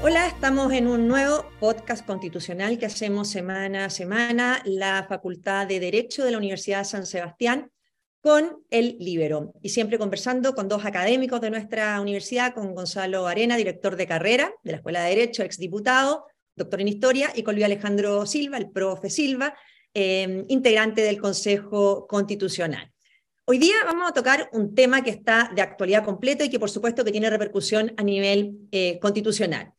Hola, estamos en un nuevo podcast constitucional que hacemos semana a semana, la Facultad de Derecho de la Universidad de San Sebastián con el Libero. Y siempre conversando con dos académicos de nuestra universidad, con Gonzalo Arena, director de carrera de la Escuela de Derecho, exdiputado, doctor en Historia, y con Luis Alejandro Silva, el profe Silva, eh, integrante del Consejo Constitucional. Hoy día vamos a tocar un tema que está de actualidad completa y que por supuesto que tiene repercusión a nivel eh, constitucional.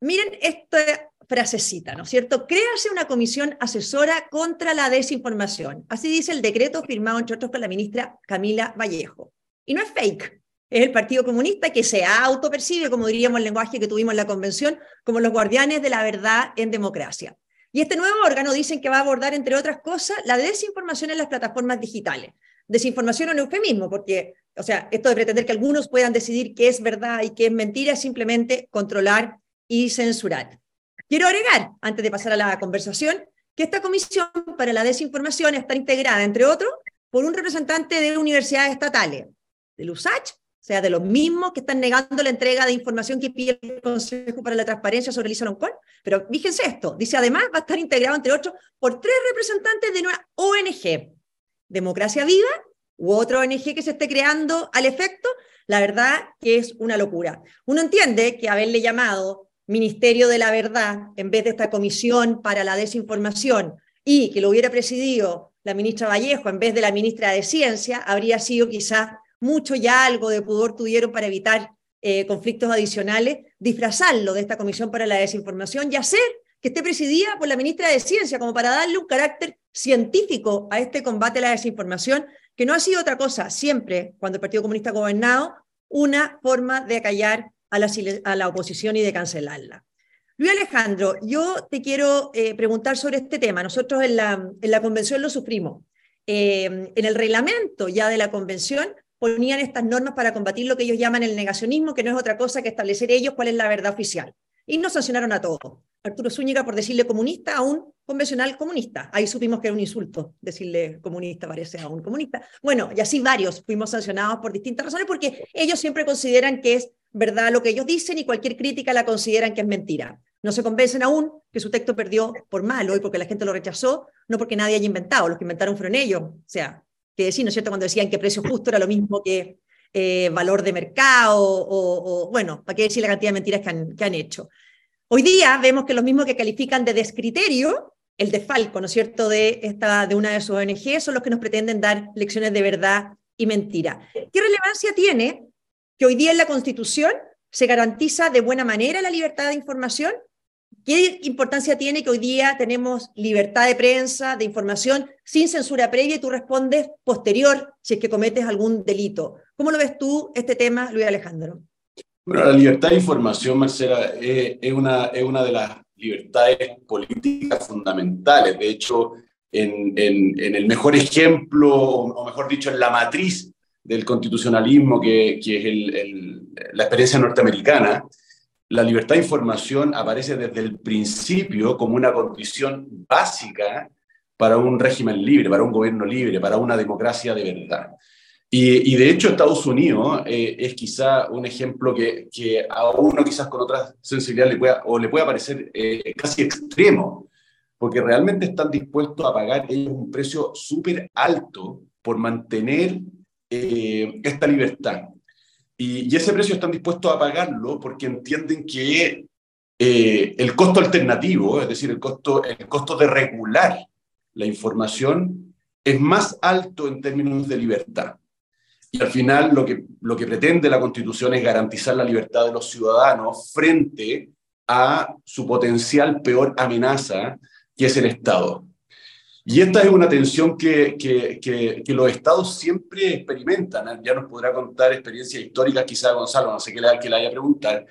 Miren esta frasecita, ¿no es cierto? Créase una comisión asesora contra la desinformación. Así dice el decreto firmado, entre otros, por la ministra Camila Vallejo. Y no es fake. Es el Partido Comunista que se autopercibe, como diríamos el lenguaje que tuvimos en la convención, como los guardianes de la verdad en democracia. Y este nuevo órgano dicen que va a abordar, entre otras cosas, la desinformación en las plataformas digitales. Desinformación o eufemismo, porque, o sea, esto de pretender que algunos puedan decidir qué es verdad y qué es mentira es simplemente controlar y censurar. Quiero agregar, antes de pasar a la conversación, que esta comisión para la desinformación está integrada, entre otros, por un representante de universidades estatales, del USACH, o sea, de los mismos que están negando la entrega de información que pide el Consejo para la Transparencia sobre Lisa Loncón. Pero fíjense esto, dice además va a estar integrado, entre otros, por tres representantes de una ONG, Democracia Viva, u otra ONG que se esté creando al efecto, la verdad que es una locura. Uno entiende que haberle llamado Ministerio de la Verdad, en vez de esta comisión para la desinformación, y que lo hubiera presidido la ministra Vallejo en vez de la ministra de Ciencia, habría sido quizás mucho ya algo de pudor tuvieron para evitar eh, conflictos adicionales, disfrazarlo de esta comisión para la desinformación y hacer que esté presidida por la ministra de Ciencia, como para darle un carácter científico a este combate a la desinformación, que no ha sido otra cosa siempre, cuando el Partido Comunista ha gobernado, una forma de acallar a la, oposición y de cancelarla. Luis Alejandro, yo te quiero eh, preguntar sobre este tema. Nosotros en la, en la convención lo sufrimos. Eh, en el reglamento ya de la convención ponían estas normas para combatir lo que ellos llaman el negacionismo, que no es otra cosa que establecer ellos cuál es la verdad oficial. Y nos sancionaron a todos. Arturo Zúñiga por decirle comunista a un convencional comunista. Ahí supimos que era un insulto decirle comunista, parece a un comunista. Bueno, y así varios fuimos sancionados por distintas razones porque ellos siempre consideran que es verdad lo que ellos dicen y cualquier crítica la consideran que es mentira. No se convencen aún que su texto perdió por malo y porque la gente lo rechazó, no porque nadie haya inventado, los que inventaron fueron ellos. O sea, que decir, ¿no es cierto?, cuando decían que precio justo era lo mismo que eh, valor de mercado, o, bueno, para qué decir la cantidad de mentiras que han, que han hecho. Hoy día vemos que los mismos que califican de descriterio, el de Falco, ¿no es cierto?, de, esta, de una de sus ONG, son los que nos pretenden dar lecciones de verdad y mentira. ¿Qué relevancia tiene que hoy día en la Constitución se garantiza de buena manera la libertad de información. ¿Qué importancia tiene que hoy día tenemos libertad de prensa, de información, sin censura previa y tú respondes posterior si es que cometes algún delito? ¿Cómo lo ves tú este tema, Luis Alejandro? Bueno, la libertad de información, Marcela, es, una, es una de las libertades políticas fundamentales. De hecho, en, en, el mejor ejemplo, o mejor dicho, en la matriz del constitucionalismo, que, que es la experiencia norteamericana, la libertad de información aparece desde el principio como una condición básica para un régimen libre, para un gobierno libre, para una democracia de verdad. Y, de hecho Estados Unidos eh, es quizá un ejemplo que, que, a uno quizás con otra sensibilidad le pueda, o le pueda parecer eh, casi extremo, porque realmente están dispuestos a pagar ellos un precio súper alto por mantener eh, esta libertad. Y, ese precio están dispuestos a pagarlo porque entienden que eh, el costo alternativo, es decir, el costo, el costo de regular la información, es más alto en términos de libertad. Y al final lo que, lo que pretende la Constitución es garantizar la libertad de los ciudadanos frente a su potencial peor amenaza, que es el Estado. Y esta es una tensión que, que, los estados siempre experimentan. ¿eh? Ya nos podrá contar experiencias históricas, quizá Gonzalo, no sé qué le, que le haya preguntar.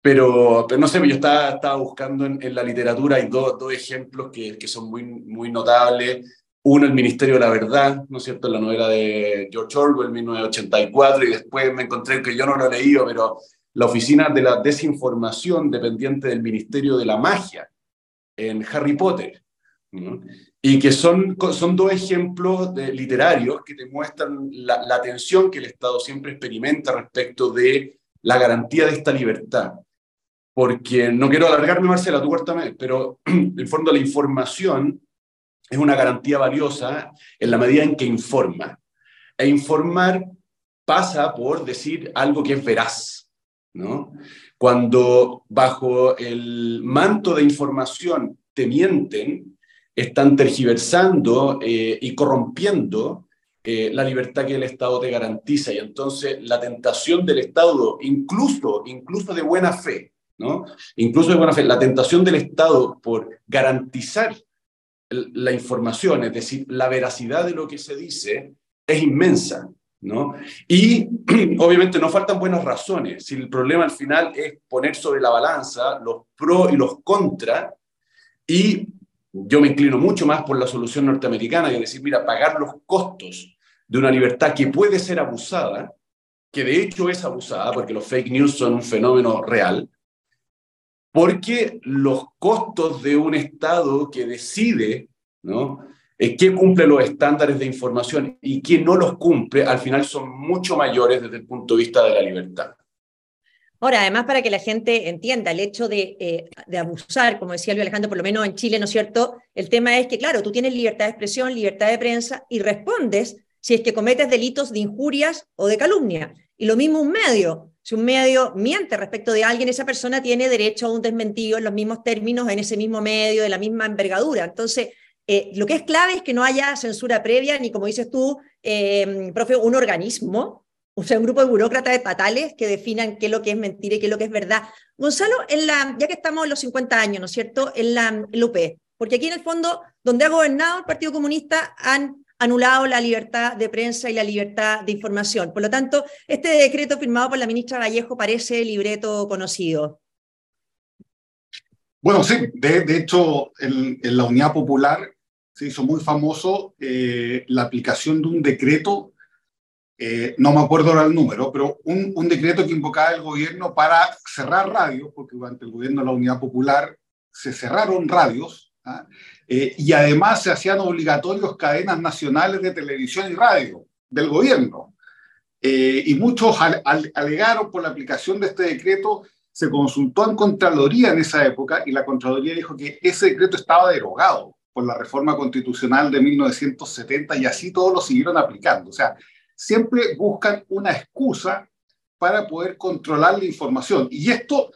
Pero, pero no sé, yo estaba, estaba buscando en, la literatura, hay dos, dos ejemplos que, que son muy, muy notables. Uno, el Ministerio de la Verdad, ¿no es cierto?, la novela de George Orwell, 1984, y después me encontré que yo no lo he leído, pero la Oficina de la Desinformación, dependiente del Ministerio de la Magia, en Harry Potter. ¿No? y que son, son dos ejemplos de, literarios que te muestran la, la, tensión que el Estado siempre experimenta respecto de la garantía de esta libertad. porque no quiero alargarme, Marcela, tú cuéntame, pero en el fondo la información es una garantía valiosa en la medida en que informa. E informar pasa por decir algo que es veraz, ¿no? Cuando bajo el manto de información te mienten, están tergiversando eh, y corrompiendo eh, la libertad que el Estado te garantiza. Y entonces la tentación del Estado, incluso, incluso de buena fe, ¿no? Incluso de buena fe, la tentación del Estado por garantizar la información, es decir, la veracidad de lo que se dice, es inmensa. ¿no? Y obviamente no faltan buenas razones. Si el problema al final es poner sobre la balanza los pros y los contras, y yo me inclino mucho más por la solución norteamericana, que decir, mira, pagar los costos de una libertad que puede ser abusada, que de hecho es abusada, porque los fake news son un fenómeno real, porque los costos de un Estado que decide, ¿no? Eh, qué cumple los estándares de información y quién no los cumple, al final son mucho mayores desde el punto de vista de la libertad. Ahora, además, para que la gente entienda, el hecho de, eh, de, abusar, como decía Luis Alejandro, por lo menos en Chile, ¿no es cierto? El tema es que, claro, tú tienes libertad de expresión, libertad de prensa y respondes si es que cometes delitos de injurias o de calumnia. Y lo mismo un medio. Si un medio miente respecto de alguien, esa persona tiene derecho a un desmentido en los mismos términos, en ese mismo medio, de la misma envergadura. Entonces, eh, lo que es clave es que no haya censura previa, ni como dices tú, eh, profe, un organismo, o sea, un grupo de burócratas estatales que definan qué es lo que es mentira y qué es lo que es verdad. Gonzalo, en ya que estamos en los 50 años, ¿no es cierto?, en la, UP, porque aquí en el fondo, donde ha gobernado el Partido Comunista, han anulado la libertad de prensa y la libertad de información. Por lo tanto, este decreto firmado por la ministra Vallejo parece libreto conocido. Bueno, sí, de, hecho, en, la Unidad Popular se hizo muy famoso eh, la aplicación de un decreto, eh, no me acuerdo ahora el número, pero un, decreto que invocaba el gobierno para cerrar radios, porque durante el gobierno de la Unidad Popular se cerraron radios, ¿ah? eh, y además se hacían obligatorios cadenas nacionales de televisión y radio del gobierno. y muchos alegaron por la aplicación de este decreto se consultó en Contraloría en esa época y la Contraloría dijo que ese decreto estaba derogado por la reforma constitucional de 1970 y así todos lo siguieron aplicando. O sea, siempre buscan una excusa para poder controlar la información. Y esto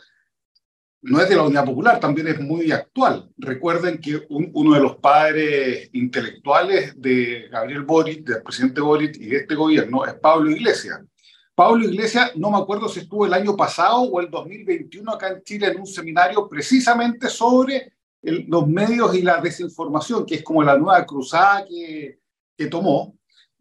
no es de la Unidad Popular, también es muy actual. Recuerden que uno de los padres intelectuales de Gabriel Boric, del presidente Boric y de este gobierno es Pablo Iglesias. Pablo Iglesias, no me acuerdo si estuvo el año pasado o el 2021 acá en Chile en un seminario precisamente sobre los medios y la desinformación, que es como la nueva cruzada que, que tomó.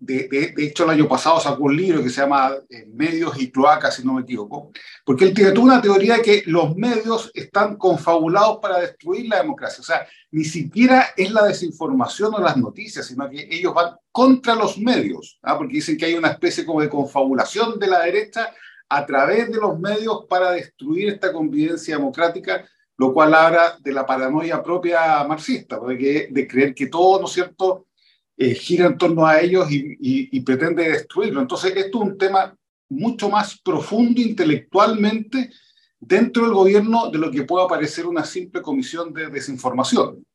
De, de, hecho, el año pasado sacó un libro que se llama eh, Medios y Cloacas, si no me equivoco, porque él tiene una teoría de que los medios están confabulados para destruir la democracia. O sea, ni siquiera es la desinformación o las noticias, sino que ellos van contra los medios, ¿ah? porque dicen que hay una especie como de confabulación de la derecha a través de los medios para destruir esta convivencia democrática lo cual habla de la paranoia propia marxista, de, de creer que todo, ¿no es cierto?, eh, gira en torno a ellos y, pretende destruirlo. Entonces, esto es un tema mucho más profundo intelectualmente dentro del gobierno de lo que pueda parecer una simple comisión de desinformación.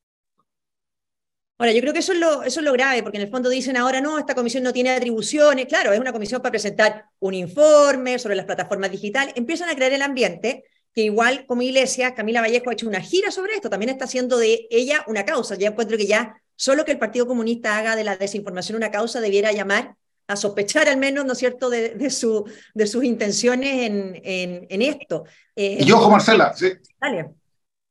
Ahora, yo creo que eso es, lo, eso es lo grave, porque en el fondo dicen ahora no, esta comisión no tiene atribuciones. Claro, es una comisión para presentar un informe sobre las plataformas digitales. Empiezan a crear el ambiente que igual como iglesia, Camila Vallejo ha hecho una gira sobre esto, también está haciendo de ella una causa. Ya encuentro que ya solo que el Partido Comunista haga de la desinformación una causa debiera llamar a sospechar al menos, ¿no es cierto?, de, su, de sus intenciones en, en, esto. Eh, y ojo, Marcela, sí. Dale.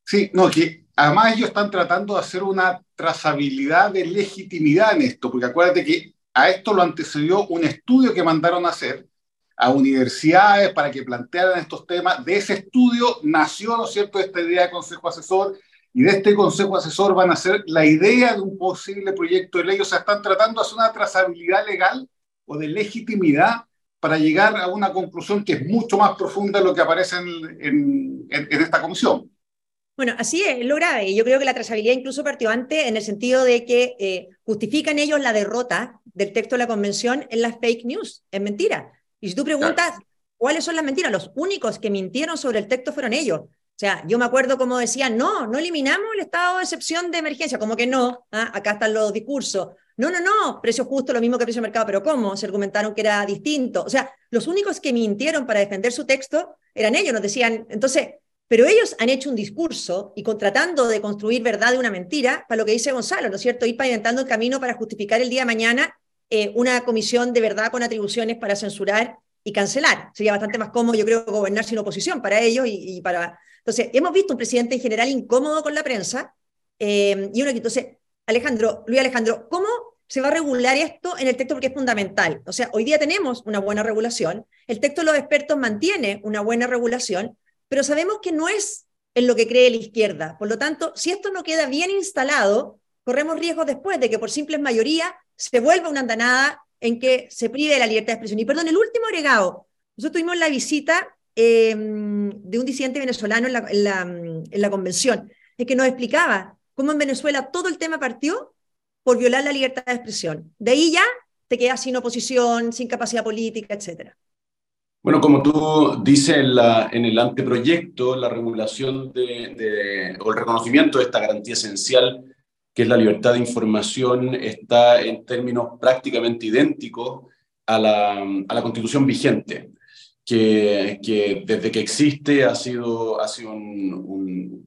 Sí, no, que además ellos están tratando de hacer una trazabilidad de legitimidad en esto, porque acuérdate que a esto lo antecedió un estudio que mandaron a hacer, a universidades para que plantearan estos temas. De ese estudio nació, ¿no es cierto?, esta idea de consejo asesor y de este consejo asesor van a ser la idea de un posible proyecto de ley. O sea, están tratando de hacer una trazabilidad legal o de legitimidad para llegar a una conclusión que es mucho más profunda de lo que aparece en, en, esta comisión. Bueno, así es, lo grave. Yo creo que la trazabilidad incluso partió antes en el sentido de que eh, justifican ellos la derrota del texto de la convención en las fake news. Es mentira. Y si tú preguntas cuáles son las mentiras, los únicos que mintieron sobre el texto fueron ellos. O sea, yo me acuerdo como decían, no, no eliminamos el estado de excepción de emergencia, como que no, ¿ah? acá están los discursos. No, no, no, precio justo, lo mismo que precio de mercado, pero ¿cómo? Se argumentaron que era distinto. O sea, los únicos que mintieron para defender su texto eran ellos, nos decían, entonces, pero ellos han hecho un discurso y tratando de construir verdad de una mentira, para lo que dice Gonzalo, ¿no es cierto? Ir pavimentando el camino para justificar el día de mañana eh, una comisión de verdad con atribuciones para censurar y cancelar. Sería bastante más cómodo, yo creo, gobernar sin oposición para ellos y, para... Entonces, hemos visto un presidente en general incómodo con la prensa eh, y uno que entonces, Alejandro, Luis Alejandro, ¿cómo se va a regular esto en el texto porque es fundamental? O sea, hoy día tenemos una buena regulación, el texto de los expertos mantiene una buena regulación, pero sabemos que no es en lo que cree la izquierda. Por lo tanto, si esto no queda bien instalado, corremos riesgos después de que por simples mayoría se vuelva una andanada en que se prive la libertad de expresión. Y perdón, el último agregado. Nosotros tuvimos la visita em, de un disidente venezolano en la, en, la, en la convención, en que nos explicaba cómo en Venezuela todo el tema partió por violar la libertad de expresión. De ahí ya te quedas sin oposición, sin capacidad política, etcétera. Bueno, como tú dices en, la, en el anteproyecto, la regulación de, o el reconocimiento de esta garantía esencial, que es la libertad de información, está en términos prácticamente idénticos a la, a la constitución vigente, que, que, desde que existe ha sido, ha sido un,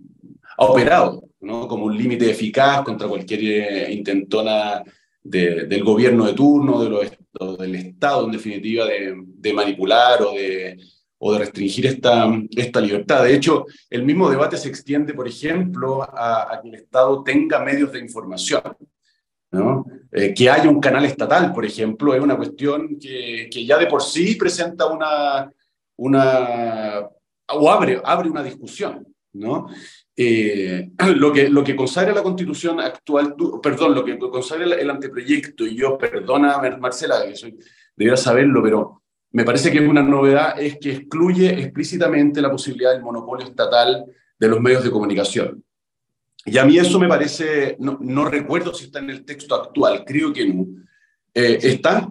ha operado ¿no? como un límite eficaz contra cualquier eh, intentona del gobierno de turno, de del Estado, en definitiva, de, manipular o de, o de restringir esta, esta libertad. De hecho, el mismo debate se extiende, por ejemplo, a, que el Estado tenga medios de información. Eh, que haya un canal estatal, por ejemplo, es una cuestión que, que ya de por sí presenta una, una o abre, abre una discusión. ¿no? Eh, lo, que, lo que consagra la constitución actual, perdón, lo que consagra el, anteproyecto, y yo, perdona Marcela, que soy, debería saberlo, pero me parece que una novedad, es que excluye explícitamente la posibilidad del monopolio estatal de los medios de comunicación. Y a mí eso me parece, no, no recuerdo si está en el texto actual, creo que no. Eh, ¿Está?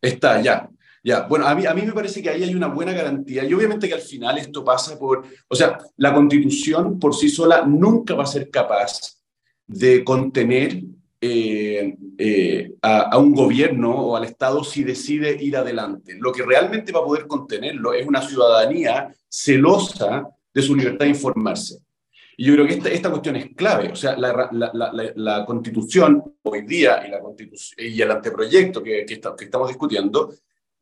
Está, ya. Ya, bueno, a mí, a mí me parece que ahí hay una buena garantía y obviamente que al final esto pasa por, o sea, la constitución por sí sola nunca va a ser capaz de contener eh, eh, a, un gobierno o al Estado si decide ir adelante. Lo que realmente va a poder contenerlo es una ciudadanía celosa de su libertad de informarse. Y yo creo que esta, cuestión es clave. O sea, la, constitución hoy día y, el anteproyecto que, estamos discutiendo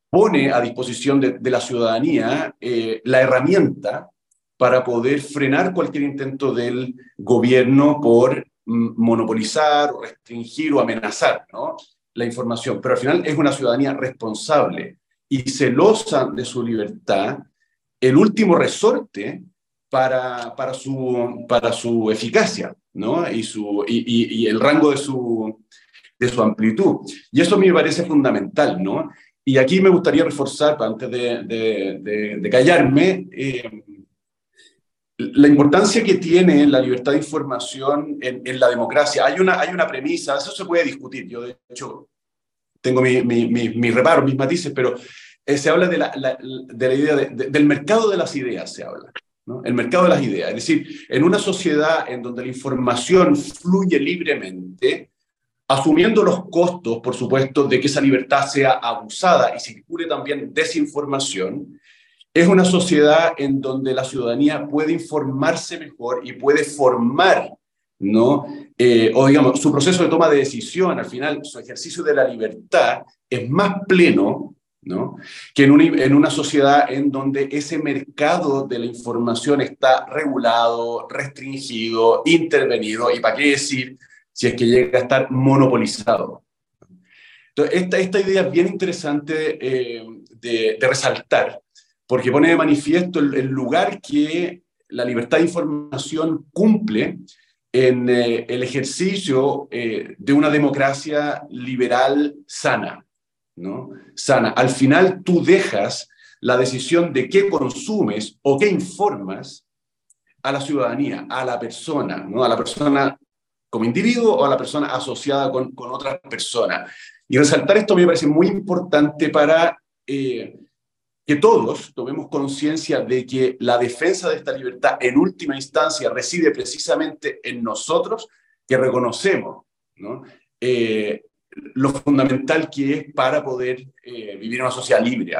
pone a disposición de, la ciudadanía eh, la herramienta para poder frenar cualquier intento del gobierno por monopolizar, restringir o amenazar ¿no? la información. Pero al final es una ciudadanía responsable y celosa de su libertad, el último resorte para, para, su, para su eficacia ¿no? y, su, y el rango de su, de su amplitud. Y eso a mí me parece fundamental, ¿no? Y aquí me gustaría reforzar, antes de, callarme, eh, la importancia que tiene la libertad de información en, la democracia. Hay una, hay una premisa, eso se puede discutir. Yo, de hecho, tengo mis mi, mi, reparos, mis matices, pero eh, se habla de la, de la idea del mercado de las ideas, se habla. ¿no? El mercado de las ideas. Es decir, en una sociedad en donde la información fluye libremente, asumiendo los costos, por supuesto, de que esa libertad sea abusada y circule también desinformación, es una sociedad en donde la ciudadanía puede informarse mejor y puede formar, ¿no? Eh, o digamos, su proceso de toma de decisión, al final, su ejercicio de la libertad es más pleno, ¿no? Que en una, en una sociedad en donde ese mercado de la información está regulado, restringido, intervenido, y para qué decir, si es que llega a estar monopolizado. Entonces, esta, esta idea es bien interesante eh, de, resaltar, porque pone de manifiesto el, lugar que la libertad de información cumple en eh, el ejercicio eh, de una democracia liberal sana, ¿no? Sana. Al final tú dejas la decisión de qué consumes o qué informas a la ciudadanía, a la persona, ¿no? A la persona como individuo o a la persona asociada con, con otras personas. Y resaltar esto me parece muy importante para eh, que todos tomemos conciencia de que la defensa de esta libertad en última instancia reside precisamente en nosotros, que reconocemos ¿no? Eh, lo fundamental que es para poder eh, vivir una sociedad libre.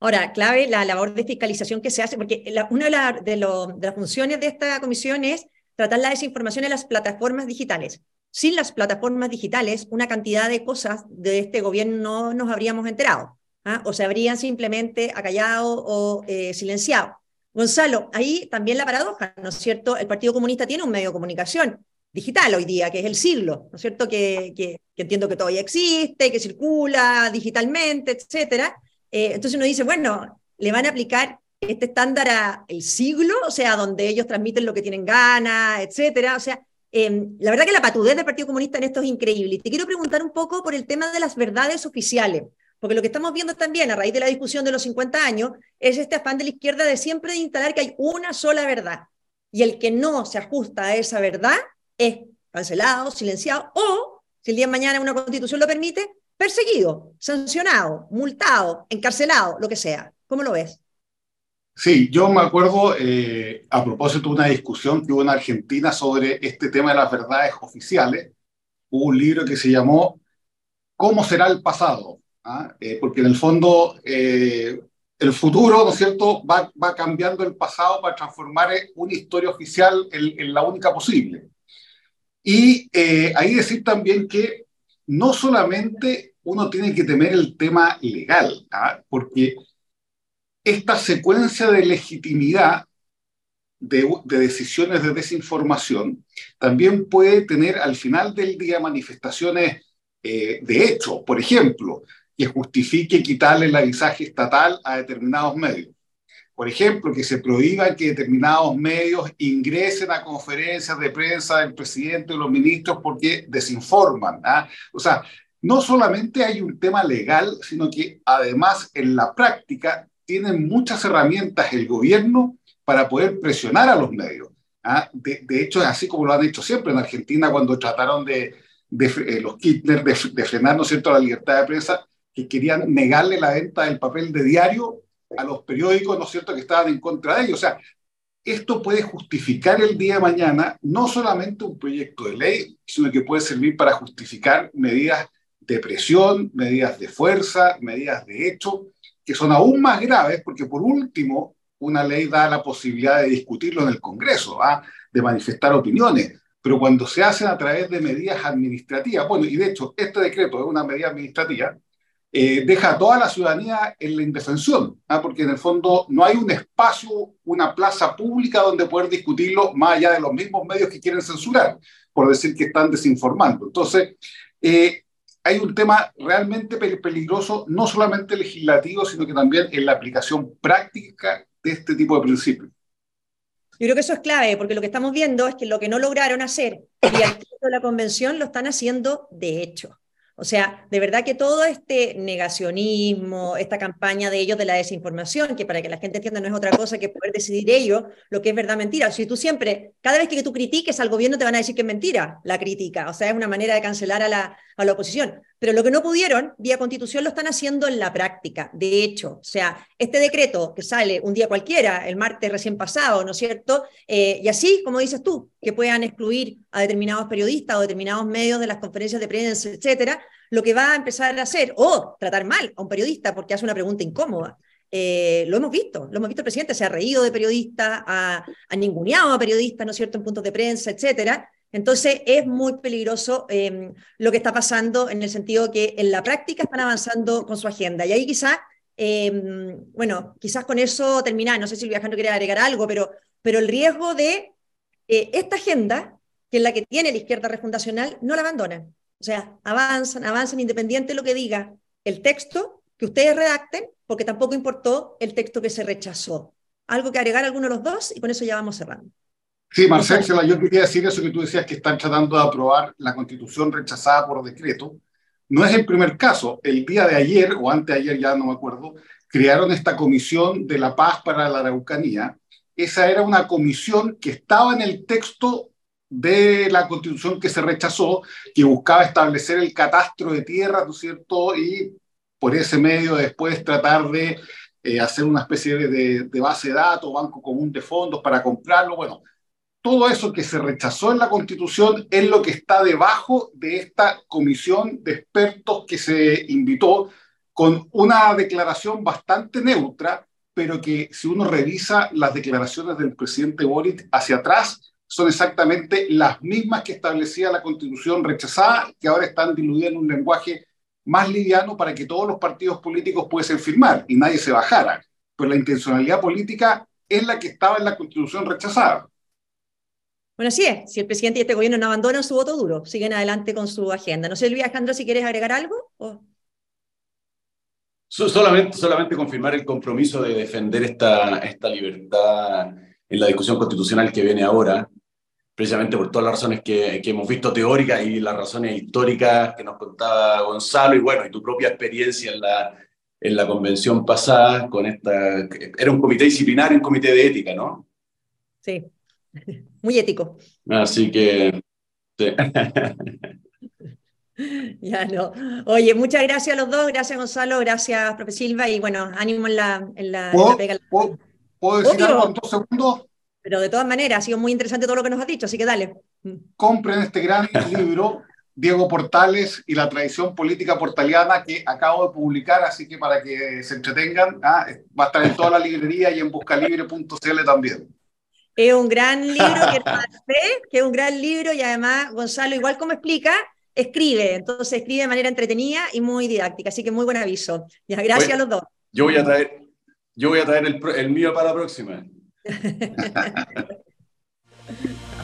Ahora, clave la labor de fiscalización que se hace, porque una de, de, las funciones de esta comisión es tratar la desinformación en las plataformas digitales. Sin las plataformas digitales, una cantidad de cosas de este gobierno no nos habríamos enterado, ¿ah? o se habrían simplemente acallado o eh, silenciado. Gonzalo, ahí también la paradoja, ¿no es cierto? El Partido Comunista tiene un medio de comunicación digital hoy día, que es el siglo, ¿no es cierto? Que, entiendo que todavía existe, que circula digitalmente, etcétera. Eh, entonces uno dice, bueno, le van a aplicar este estándar a el siglo, o sea, donde ellos transmiten lo que tienen ganas, etcétera. O sea, Em, la verdad que la patudez del Partido Comunista en esto es increíble. Y te quiero preguntar un poco por el tema de las verdades oficiales, porque lo que estamos viendo también a raíz de la discusión de los 50 años es este afán de la izquierda de siempre instalar que hay una sola verdad. Y el que no se ajusta a esa verdad es cancelado, silenciado o, si el día de mañana una constitución lo permite, perseguido, sancionado, multado, encarcelado, lo que sea. ¿Cómo lo ves? Sí, yo me acuerdo eh, a propósito de una discusión que hubo en Argentina sobre este tema de las verdades oficiales. Hubo un libro que se llamó ¿Cómo será el pasado? ¿Ah? Eh, porque en el fondo eh, el futuro, ¿no es cierto?, va, cambiando el pasado para transformar una historia oficial en, la única posible. Y ahí decir también que no solamente uno tiene que temer el tema legal, ¿ah? porque esta secuencia de legitimidad de, decisiones de desinformación también puede tener al final del día manifestaciones eh, de hecho, por ejemplo, que justifique quitarle el avisaje estatal a determinados medios. Por ejemplo, que se prohíba que determinados medios ingresen a conferencias de prensa del presidente o los ministros porque desinforman. ¿ah? O sea, no solamente hay un tema legal, sino que además en la práctica tienen muchas herramientas el gobierno para poder presionar a los medios. ¿ah? De, hecho, es así como lo han hecho siempre en Argentina cuando trataron de, eh, los Kirchner de, frenar, ¿no cierto?, la libertad de prensa, que querían negarle la venta del papel de diario a los periódicos, ¿no es cierto?, que estaban en contra de ellos. O sea, esto puede justificar el día de mañana no solamente un proyecto de ley, sino que puede servir para justificar medidas de presión, medidas de fuerza, medidas de hecho, que son aún más graves porque por último una ley da la posibilidad de discutirlo en el Congreso, ¿ah? de manifestar opiniones, pero cuando se hacen a través de medidas administrativas, bueno, y de hecho este decreto es una medida administrativa, eh, deja a toda la ciudadanía en la indefensión, ¿ah? porque en el fondo no hay un espacio, una plaza pública donde poder discutirlo más allá de los mismos medios que quieren censurar, por decir que están desinformando. Entonces, eh, hay un tema realmente peligroso, no solamente legislativo, sino que también en la aplicación práctica de este tipo de principios. Yo creo que eso es clave, porque lo que estamos viendo es que lo que no lograron hacer vía de la convención lo están haciendo de hecho. O sea, de verdad que todo este negacionismo, esta campaña de ellos de la desinformación, que para que la gente entienda no es otra cosa que poder decidir ellos lo que es verdad mentira. Si tú siempre, cada vez que tú critiques al gobierno te van a decir que es mentira la crítica, o sea, es una manera de cancelar a la, a la oposición. Pero lo que no pudieron, vía constitución, lo están haciendo en la práctica. De hecho, o sea, este decreto que sale un día cualquiera, el martes recién pasado, ¿no es cierto? Eh, y así, como dices tú, que puedan excluir a determinados periodistas o determinados medios de las conferencias de prensa, etcétera, lo que va a empezar a hacer, o tratar mal a un periodista porque hace una pregunta incómoda. Eh, lo hemos visto, lo hemos visto el presidente, se ha reído de periodistas, ha, ninguneado a periodistas, ¿no es cierto?, en puntos de prensa, etcétera, entonces es muy peligroso em, lo que está pasando en el sentido que en la práctica están avanzando con su agenda. Y ahí quizás, em, bueno, quizás con eso terminar, no sé si viajero quiere agregar algo, pero, pero el riesgo de eh, esta agenda, que es la que tiene la izquierda refundacional, no la abandonan. O sea, avanzan, avanzan independiente de lo que diga el texto que ustedes redacten, porque tampoco importó el texto que se rechazó. Algo que agregar alguno de los dos y con eso ya vamos cerrando. Sí, Marcelo, yo quería decir eso que tú decías que están tratando de aprobar la constitución rechazada por decreto. No es el primer caso. El día de ayer, o anteayer, ya no me acuerdo, crearon esta comisión de la paz para la Araucanía. Esa era una comisión que estaba en el texto de la constitución que se rechazó, que buscaba establecer el catastro de tierra, ¿no es cierto? Y por ese medio después tratar de eh, hacer una especie de, de, base de datos, banco común de fondos para comprarlo. Bueno, todo eso que se rechazó en la Constitución es lo que está debajo de esta comisión de expertos que se invitó con una declaración bastante neutra, pero que si uno revisa las declaraciones del presidente Boric hacia atrás, son exactamente las mismas que establecía la constitución rechazada, que ahora están diluidas en un lenguaje más liviano para que todos los partidos políticos pudiesen firmar y nadie se bajara. Pero la intencionalidad política es la que estaba en la constitución rechazada. Bueno, así es. Si el presidente y este gobierno no abandonan su voto duro, siguen adelante con su agenda. No sé, Luis Alejandro, si quieres agregar algo. Solamente, solamente confirmar el compromiso de defender esta, esta libertad en la discusión constitucional que viene ahora, precisamente por todas las razones que, que, hemos visto teóricas y las razones históricas que nos contaba Gonzalo, y bueno, y tu propia experiencia en la, en la convención pasada con esta... Era un comité disciplinario, un comité de ética, ¿no? Sí, muy ético. Así que... Sí. Ya no. Oye, muchas gracias a los dos, gracias Gonzalo, gracias profe Silva y bueno, ánimo en la, en la, pega. ¿Puedo decir algo en dos segundos? Pero de todas maneras, ha sido muy interesante todo lo que nos has dicho, así que dale. Compren este gran libro, Diego Portales y la tradición política portaliana que acabo de publicar, así que para que se entretengan, ah, va a estar en toda la librería y en buscalibre.cl también. Es un gran libro, que, que es un gran libro y además, Gonzalo, igual como explica, escribe, entonces escribe de manera entretenida y muy didáctica, así que muy buen aviso. Ya, gracias a los dos. Yo voy a traer, yo voy a traer el, el mío para la próxima. Yeah.